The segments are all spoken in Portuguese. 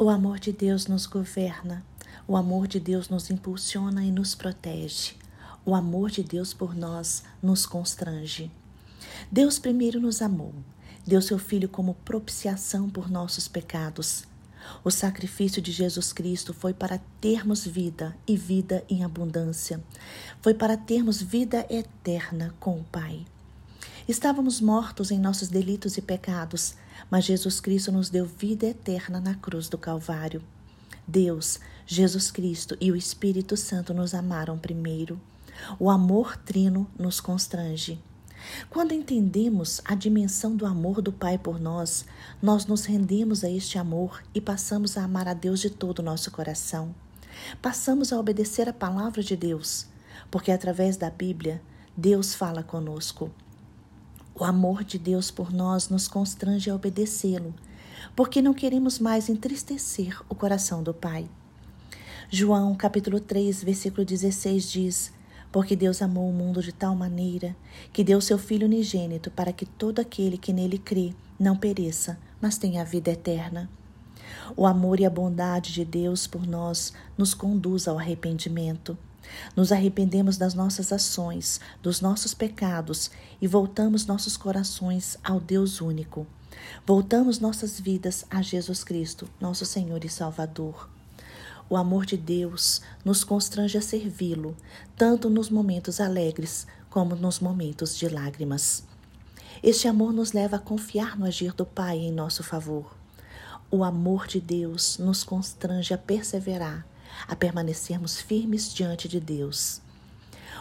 O amor de Deus nos governa, o amor de Deus nos impulsiona e nos protege. O amor de Deus por nós nos constrange. Deus primeiro nos amou, deu seu Filho como propiciação por nossos pecados. O sacrifício de Jesus Cristo foi para termos vida e vida em abundância. Foi para termos vida eterna com o Pai. Estávamos mortos em nossos delitos e pecados, mas Jesus Cristo nos deu vida eterna na cruz do Calvário. Deus, Jesus Cristo e o Espírito Santo nos amaram primeiro. O amor trino nos constrange. Quando entendemos a dimensão do amor do Pai por nós, nós nos rendemos a este amor e passamos a amar a Deus de todo o nosso coração. Passamos a obedecer a palavra de Deus, porque através da Bíblia, Deus fala conosco. O amor de Deus por nós nos constrange a obedecê-lo, porque não queremos mais entristecer o coração do Pai. João capítulo 3, versículo 16 diz: Porque Deus amou o mundo de tal maneira que deu seu Filho unigênito para que todo aquele que nele crê não pereça, mas tenha a vida eterna. O amor e a bondade de Deus por nós nos conduz ao arrependimento. Nos arrependemos das nossas ações, dos nossos pecados e voltamos nossos corações ao Deus único. Voltamos nossas vidas a Jesus Cristo, nosso Senhor e Salvador. O amor de Deus nos constrange a servi-lo, tanto nos momentos alegres como nos momentos de lágrimas. Este amor nos leva a confiar no agir do Pai em nosso favor. O amor de Deus nos constrange a perseverar a permanecermos firmes diante de Deus.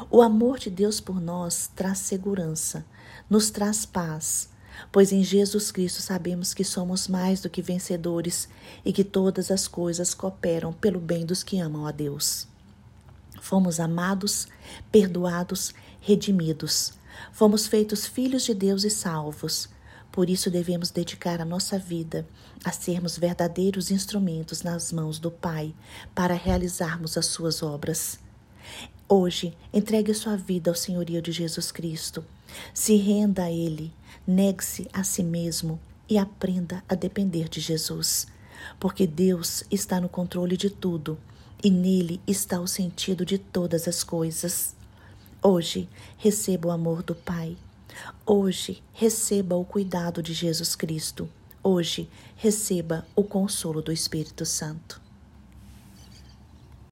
O amor de Deus por nós traz segurança, nos traz paz, pois em Jesus Cristo sabemos que somos mais do que vencedores e que todas as coisas cooperam pelo bem dos que amam a Deus. Fomos amados, perdoados, redimidos. Fomos feitos filhos de Deus e salvos. Por isso devemos dedicar a nossa vida a sermos verdadeiros instrumentos nas mãos do Pai para realizarmos as suas obras. Hoje, entregue sua vida ao senhorio de Jesus Cristo. Se renda a Ele, negue-se a si mesmo e aprenda a depender de Jesus, porque Deus está no controle de tudo e nele está o sentido de todas as coisas. Hoje, receba o amor do Pai Hoje, receba o cuidado de Jesus Cristo. Hoje, receba o consolo do Espírito Santo.